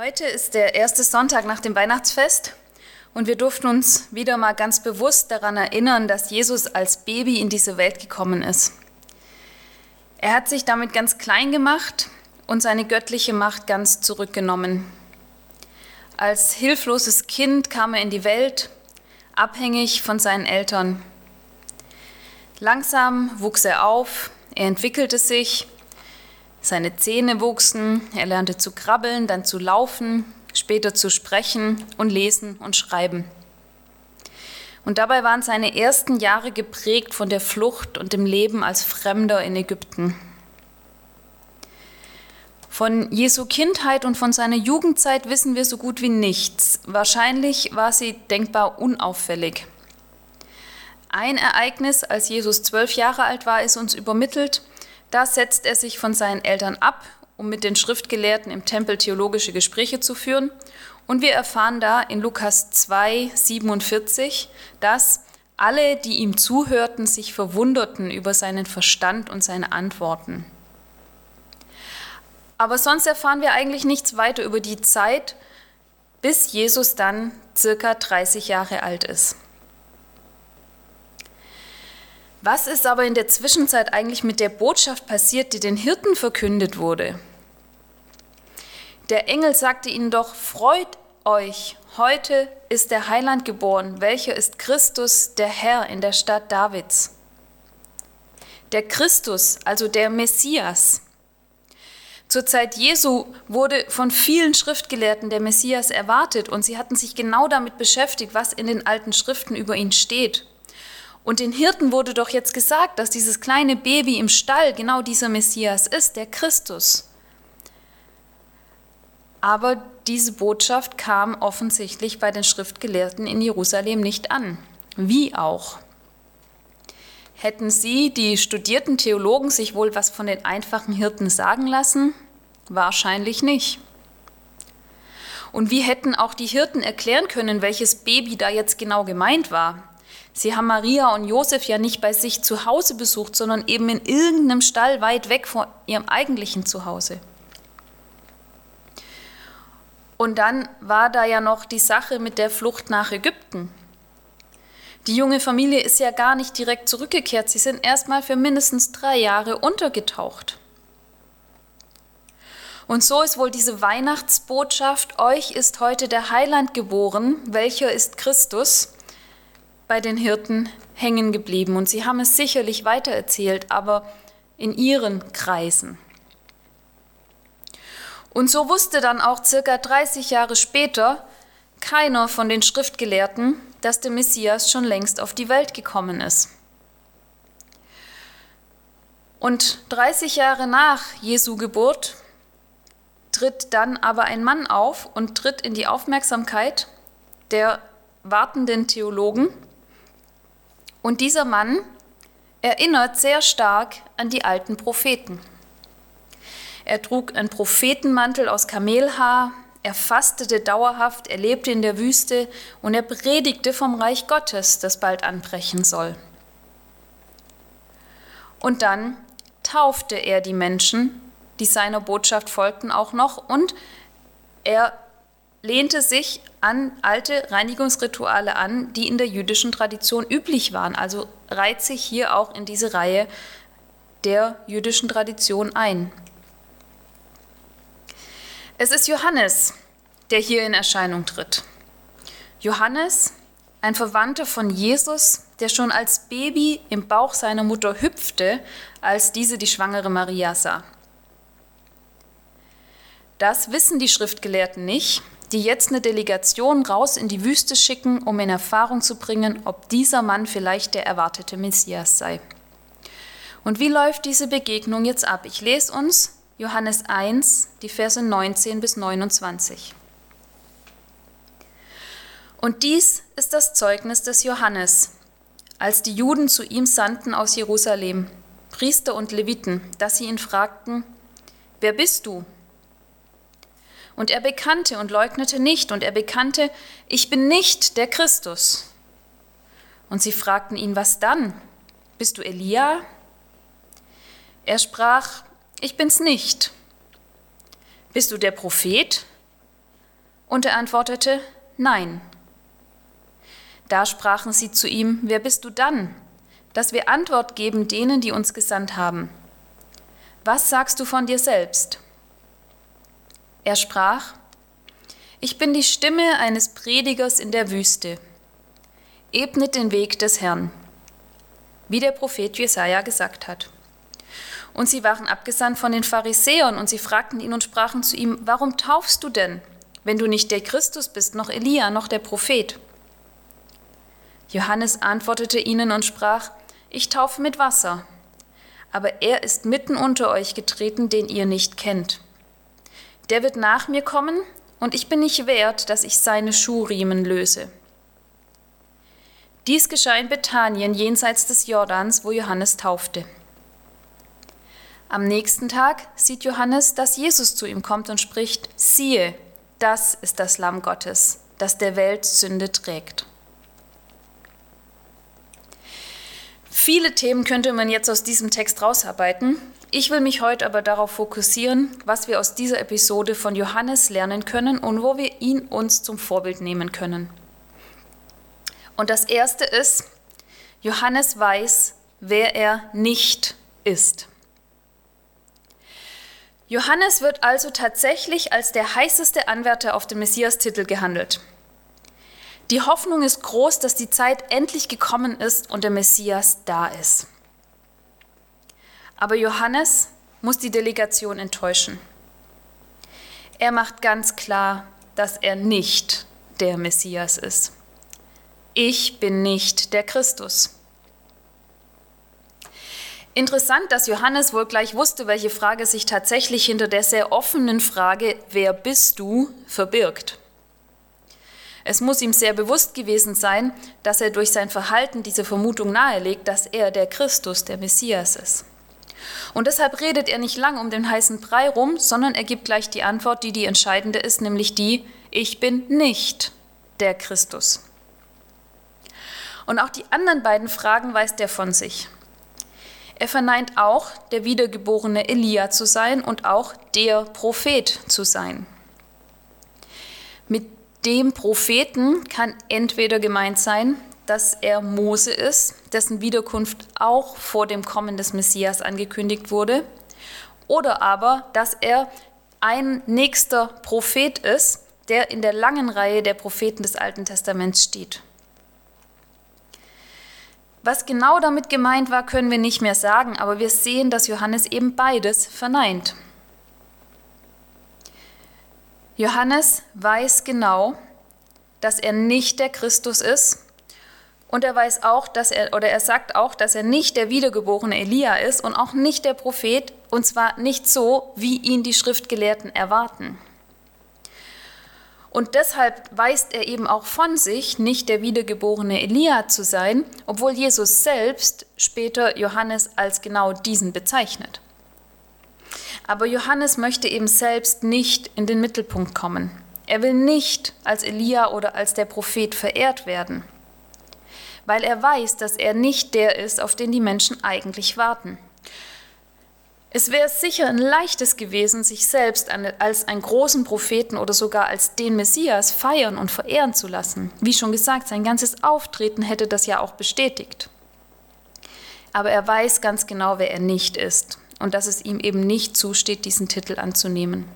Heute ist der erste Sonntag nach dem Weihnachtsfest und wir durften uns wieder mal ganz bewusst daran erinnern, dass Jesus als Baby in diese Welt gekommen ist. Er hat sich damit ganz klein gemacht und seine göttliche Macht ganz zurückgenommen. Als hilfloses Kind kam er in die Welt, abhängig von seinen Eltern. Langsam wuchs er auf, er entwickelte sich seine Zähne wuchsen, er lernte zu krabbeln, dann zu laufen, später zu sprechen und lesen und schreiben. Und dabei waren seine ersten Jahre geprägt von der Flucht und dem Leben als Fremder in Ägypten. Von Jesu Kindheit und von seiner Jugendzeit wissen wir so gut wie nichts. Wahrscheinlich war sie denkbar unauffällig. Ein Ereignis, als Jesus zwölf Jahre alt war, ist uns übermittelt da setzt er sich von seinen Eltern ab, um mit den Schriftgelehrten im Tempel theologische Gespräche zu führen. Und wir erfahren da in Lukas 2, 47, dass alle, die ihm zuhörten, sich verwunderten über seinen Verstand und seine Antworten. Aber sonst erfahren wir eigentlich nichts weiter über die Zeit, bis Jesus dann circa 30 Jahre alt ist. Was ist aber in der Zwischenzeit eigentlich mit der Botschaft passiert, die den Hirten verkündet wurde? Der Engel sagte ihnen doch, freut euch, heute ist der Heiland geboren, welcher ist Christus, der Herr in der Stadt Davids. Der Christus, also der Messias. Zur Zeit Jesu wurde von vielen Schriftgelehrten der Messias erwartet und sie hatten sich genau damit beschäftigt, was in den alten Schriften über ihn steht. Und den Hirten wurde doch jetzt gesagt, dass dieses kleine Baby im Stall genau dieser Messias ist, der Christus. Aber diese Botschaft kam offensichtlich bei den Schriftgelehrten in Jerusalem nicht an. Wie auch? Hätten sie, die studierten Theologen, sich wohl was von den einfachen Hirten sagen lassen? Wahrscheinlich nicht. Und wie hätten auch die Hirten erklären können, welches Baby da jetzt genau gemeint war? Sie haben Maria und Josef ja nicht bei sich zu Hause besucht, sondern eben in irgendeinem Stall weit weg von ihrem eigentlichen Zuhause. Und dann war da ja noch die Sache mit der Flucht nach Ägypten. Die junge Familie ist ja gar nicht direkt zurückgekehrt. Sie sind erstmal für mindestens drei Jahre untergetaucht. Und so ist wohl diese Weihnachtsbotschaft, euch ist heute der Heiland geboren, welcher ist Christus, bei den Hirten hängen geblieben und sie haben es sicherlich weitererzählt, aber in ihren Kreisen. Und so wusste dann auch circa 30 Jahre später keiner von den Schriftgelehrten, dass der Messias schon längst auf die Welt gekommen ist. Und 30 Jahre nach Jesu Geburt tritt dann aber ein Mann auf und tritt in die Aufmerksamkeit der wartenden Theologen und dieser Mann erinnert sehr stark an die alten Propheten. Er trug einen Prophetenmantel aus Kamelhaar, er fastete dauerhaft, er lebte in der Wüste und er predigte vom Reich Gottes, das bald anbrechen soll. Und dann taufte er die Menschen, die seiner Botschaft folgten, auch noch und er lehnte sich an alte Reinigungsrituale an, die in der jüdischen Tradition üblich waren. Also reiht sich hier auch in diese Reihe der jüdischen Tradition ein. Es ist Johannes, der hier in Erscheinung tritt. Johannes, ein Verwandter von Jesus, der schon als Baby im Bauch seiner Mutter hüpfte, als diese die schwangere Maria sah. Das wissen die Schriftgelehrten nicht, die jetzt eine Delegation raus in die Wüste schicken, um in Erfahrung zu bringen, ob dieser Mann vielleicht der erwartete Messias sei. Und wie läuft diese Begegnung jetzt ab? Ich lese uns Johannes 1, die Verse 19 bis 29. Und dies ist das Zeugnis des Johannes, als die Juden zu ihm sandten aus Jerusalem, Priester und Leviten, dass sie ihn fragten, wer bist du? Und er bekannte und leugnete nicht, und er bekannte, ich bin nicht der Christus. Und sie fragten ihn, was dann? Bist du Elia? Er sprach, ich bin's nicht. Bist du der Prophet? Und er antwortete, Nein. Da sprachen sie zu ihm, Wer bist du dann, dass wir Antwort geben denen, die uns gesandt haben? Was sagst du von dir selbst? Er sprach, Ich bin die Stimme eines Predigers in der Wüste. Ebnet den Weg des Herrn, wie der Prophet Jesaja gesagt hat. Und sie waren abgesandt von den Pharisäern und sie fragten ihn und sprachen zu ihm, Warum taufst du denn, wenn du nicht der Christus bist, noch Elia, noch der Prophet? Johannes antwortete ihnen und sprach, Ich taufe mit Wasser, aber er ist mitten unter euch getreten, den ihr nicht kennt. Der wird nach mir kommen, und ich bin nicht wert, dass ich seine Schuhriemen löse. Dies geschah in Bethanien jenseits des Jordans, wo Johannes taufte. Am nächsten Tag sieht Johannes, dass Jesus zu ihm kommt und spricht, siehe, das ist das Lamm Gottes, das der Welt Sünde trägt. Viele Themen könnte man jetzt aus diesem Text rausarbeiten. Ich will mich heute aber darauf fokussieren, was wir aus dieser Episode von Johannes lernen können und wo wir ihn uns zum Vorbild nehmen können. Und das Erste ist, Johannes weiß, wer er nicht ist. Johannes wird also tatsächlich als der heißeste Anwärter auf den Messias-Titel gehandelt. Die Hoffnung ist groß, dass die Zeit endlich gekommen ist und der Messias da ist. Aber Johannes muss die Delegation enttäuschen. Er macht ganz klar, dass er nicht der Messias ist. Ich bin nicht der Christus. Interessant, dass Johannes wohl gleich wusste, welche Frage sich tatsächlich hinter der sehr offenen Frage, wer bist du, verbirgt. Es muss ihm sehr bewusst gewesen sein, dass er durch sein Verhalten diese Vermutung nahelegt, dass er der Christus, der Messias ist. Und deshalb redet er nicht lang um den heißen Brei rum, sondern er gibt gleich die Antwort, die die entscheidende ist, nämlich die, ich bin nicht der Christus. Und auch die anderen beiden Fragen weist er von sich. Er verneint auch, der wiedergeborene Elia zu sein und auch der Prophet zu sein. Mit dem Propheten kann entweder gemeint sein, dass er Mose ist, dessen Wiederkunft auch vor dem Kommen des Messias angekündigt wurde, oder aber, dass er ein nächster Prophet ist, der in der langen Reihe der Propheten des Alten Testaments steht. Was genau damit gemeint war, können wir nicht mehr sagen, aber wir sehen, dass Johannes eben beides verneint. Johannes weiß genau, dass er nicht der Christus ist und er weiß auch, dass er oder er sagt auch, dass er nicht der wiedergeborene Elia ist und auch nicht der Prophet und zwar nicht so, wie ihn die Schriftgelehrten erwarten. Und deshalb weist er eben auch von sich, nicht der wiedergeborene Elia zu sein, obwohl Jesus selbst später Johannes als genau diesen bezeichnet. Aber Johannes möchte eben selbst nicht in den Mittelpunkt kommen. Er will nicht als Elia oder als der Prophet verehrt werden, weil er weiß, dass er nicht der ist, auf den die Menschen eigentlich warten. Es wäre sicher ein leichtes gewesen, sich selbst als einen großen Propheten oder sogar als den Messias feiern und verehren zu lassen. Wie schon gesagt, sein ganzes Auftreten hätte das ja auch bestätigt. Aber er weiß ganz genau, wer er nicht ist und dass es ihm eben nicht zusteht, diesen Titel anzunehmen.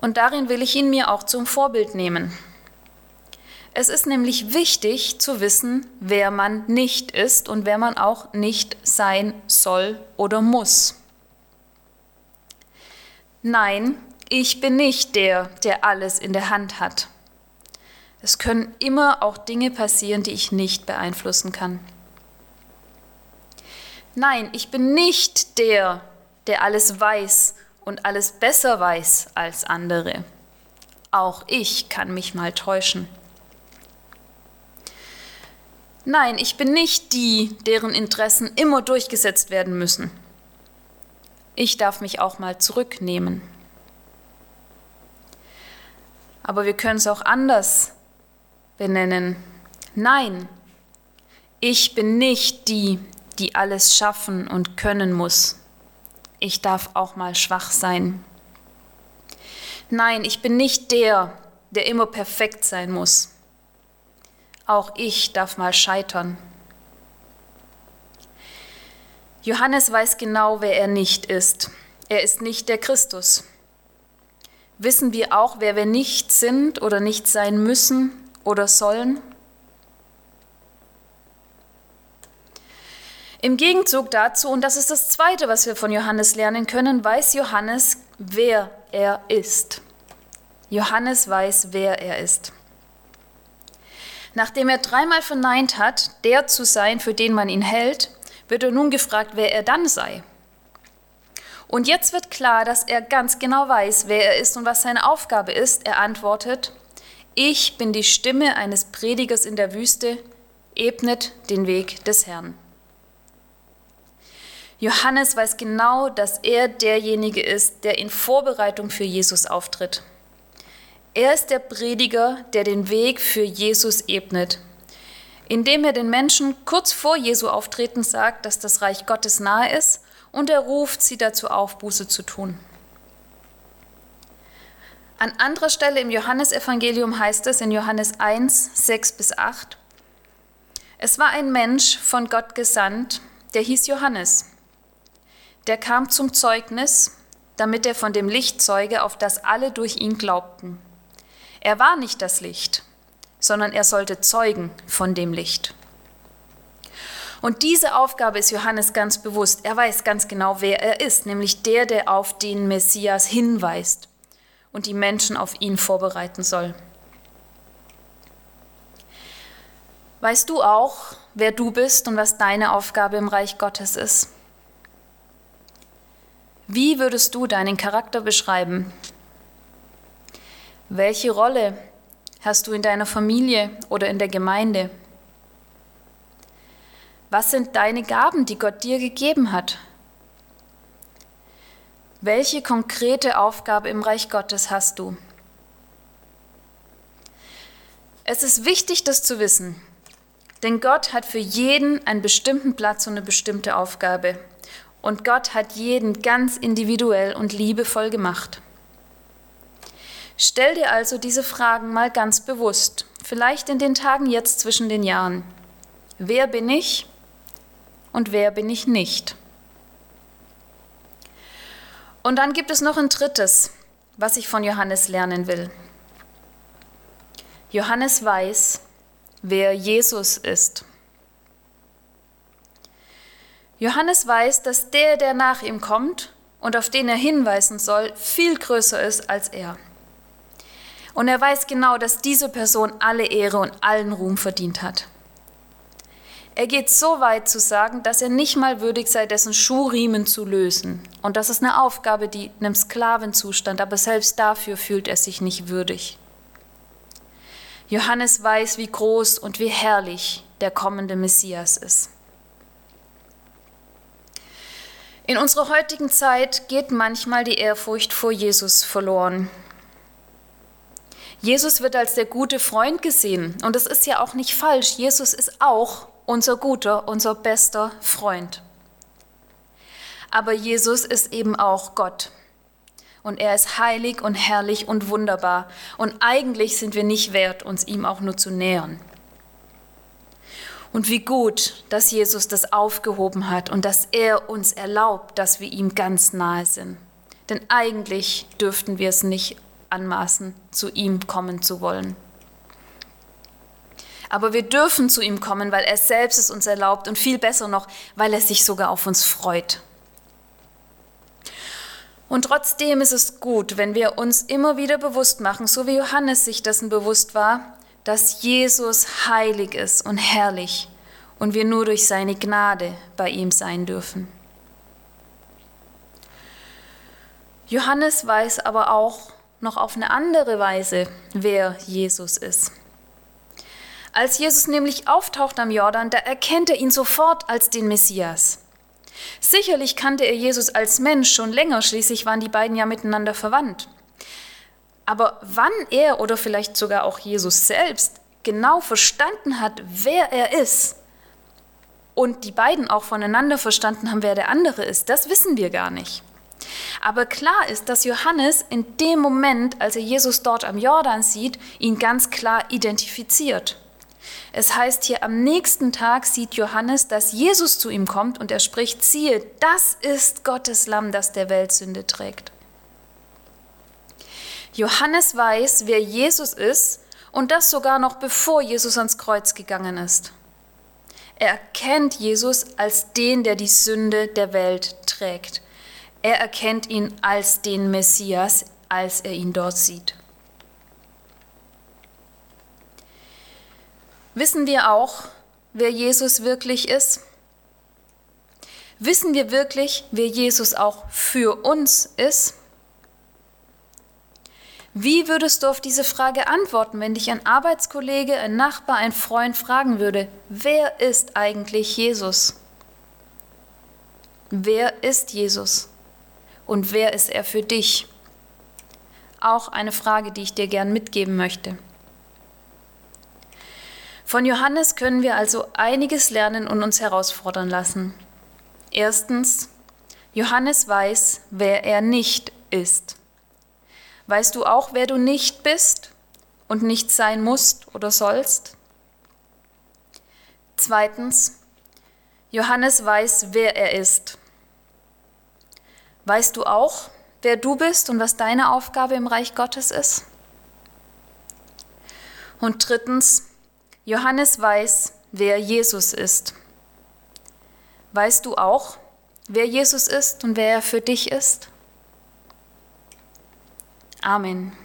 Und darin will ich ihn mir auch zum Vorbild nehmen. Es ist nämlich wichtig zu wissen, wer man nicht ist und wer man auch nicht sein soll oder muss. Nein, ich bin nicht der, der alles in der Hand hat. Es können immer auch Dinge passieren, die ich nicht beeinflussen kann. Nein, ich bin nicht der, der alles weiß und alles besser weiß als andere. Auch ich kann mich mal täuschen. Nein, ich bin nicht die, deren Interessen immer durchgesetzt werden müssen. Ich darf mich auch mal zurücknehmen. Aber wir können es auch anders benennen. Nein, ich bin nicht die, die alles schaffen und können muss. Ich darf auch mal schwach sein. Nein, ich bin nicht der, der immer perfekt sein muss. Auch ich darf mal scheitern. Johannes weiß genau, wer er nicht ist. Er ist nicht der Christus. Wissen wir auch, wer wir nicht sind oder nicht sein müssen oder sollen? Im Gegenzug dazu, und das ist das Zweite, was wir von Johannes lernen können, weiß Johannes, wer er ist. Johannes weiß, wer er ist. Nachdem er dreimal verneint hat, der zu sein, für den man ihn hält, wird er nun gefragt, wer er dann sei. Und jetzt wird klar, dass er ganz genau weiß, wer er ist und was seine Aufgabe ist. Er antwortet, ich bin die Stimme eines Predigers in der Wüste, ebnet den Weg des Herrn. Johannes weiß genau, dass er derjenige ist, der in Vorbereitung für Jesus auftritt. Er ist der Prediger, der den Weg für Jesus ebnet, indem er den Menschen kurz vor Jesu Auftreten sagt, dass das Reich Gottes nahe ist und er ruft sie dazu auf, Buße zu tun. An anderer Stelle im Johannesevangelium heißt es in Johannes 1, 6 bis 8, es war ein Mensch von Gott gesandt, der hieß Johannes. Der kam zum Zeugnis, damit er von dem Licht zeuge, auf das alle durch ihn glaubten. Er war nicht das Licht, sondern er sollte zeugen von dem Licht. Und diese Aufgabe ist Johannes ganz bewusst. Er weiß ganz genau, wer er ist, nämlich der, der auf den Messias hinweist und die Menschen auf ihn vorbereiten soll. Weißt du auch, wer du bist und was deine Aufgabe im Reich Gottes ist? Wie würdest du deinen Charakter beschreiben? Welche Rolle hast du in deiner Familie oder in der Gemeinde? Was sind deine Gaben, die Gott dir gegeben hat? Welche konkrete Aufgabe im Reich Gottes hast du? Es ist wichtig, das zu wissen, denn Gott hat für jeden einen bestimmten Platz und eine bestimmte Aufgabe. Und Gott hat jeden ganz individuell und liebevoll gemacht. Stell dir also diese Fragen mal ganz bewusst, vielleicht in den Tagen jetzt zwischen den Jahren. Wer bin ich und wer bin ich nicht? Und dann gibt es noch ein drittes, was ich von Johannes lernen will. Johannes weiß, wer Jesus ist. Johannes weiß, dass der, der nach ihm kommt und auf den er hinweisen soll, viel größer ist als er. Und er weiß genau, dass diese Person alle Ehre und allen Ruhm verdient hat. Er geht so weit zu sagen, dass er nicht mal würdig sei, dessen Schuhriemen zu lösen. Und das ist eine Aufgabe, die einem Sklaven zustand, aber selbst dafür fühlt er sich nicht würdig. Johannes weiß, wie groß und wie herrlich der kommende Messias ist. In unserer heutigen Zeit geht manchmal die Ehrfurcht vor Jesus verloren. Jesus wird als der gute Freund gesehen und das ist ja auch nicht falsch. Jesus ist auch unser guter, unser bester Freund. Aber Jesus ist eben auch Gott. Und er ist heilig und herrlich und wunderbar. Und eigentlich sind wir nicht wert, uns ihm auch nur zu nähern. Und wie gut, dass Jesus das aufgehoben hat und dass er uns erlaubt, dass wir ihm ganz nahe sind. Denn eigentlich dürften wir es nicht anmaßen, zu ihm kommen zu wollen. Aber wir dürfen zu ihm kommen, weil er selbst es uns erlaubt und viel besser noch, weil er sich sogar auf uns freut. Und trotzdem ist es gut, wenn wir uns immer wieder bewusst machen, so wie Johannes sich dessen bewusst war, dass Jesus heilig ist und herrlich und wir nur durch seine Gnade bei ihm sein dürfen. Johannes weiß aber auch noch auf eine andere Weise, wer Jesus ist. Als Jesus nämlich auftaucht am Jordan, da erkennt er ihn sofort als den Messias. Sicherlich kannte er Jesus als Mensch schon länger, schließlich waren die beiden ja miteinander verwandt. Aber wann er oder vielleicht sogar auch Jesus selbst genau verstanden hat, wer er ist und die beiden auch voneinander verstanden haben, wer der andere ist, das wissen wir gar nicht. Aber klar ist, dass Johannes in dem Moment, als er Jesus dort am Jordan sieht, ihn ganz klar identifiziert. Es heißt hier, am nächsten Tag sieht Johannes, dass Jesus zu ihm kommt und er spricht, siehe, das ist Gottes Lamm, das der Welt Sünde trägt. Johannes weiß, wer Jesus ist und das sogar noch bevor Jesus ans Kreuz gegangen ist. Er erkennt Jesus als den, der die Sünde der Welt trägt. Er erkennt ihn als den Messias, als er ihn dort sieht. Wissen wir auch, wer Jesus wirklich ist? Wissen wir wirklich, wer Jesus auch für uns ist? Wie würdest du auf diese Frage antworten, wenn dich ein Arbeitskollege, ein Nachbar, ein Freund fragen würde, wer ist eigentlich Jesus? Wer ist Jesus? Und wer ist er für dich? Auch eine Frage, die ich dir gern mitgeben möchte. Von Johannes können wir also einiges lernen und uns herausfordern lassen. Erstens, Johannes weiß, wer er nicht ist. Weißt du auch, wer du nicht bist und nicht sein musst oder sollst? Zweitens, Johannes weiß, wer er ist. Weißt du auch, wer du bist und was deine Aufgabe im Reich Gottes ist? Und drittens, Johannes weiß, wer Jesus ist. Weißt du auch, wer Jesus ist und wer er für dich ist? Amen.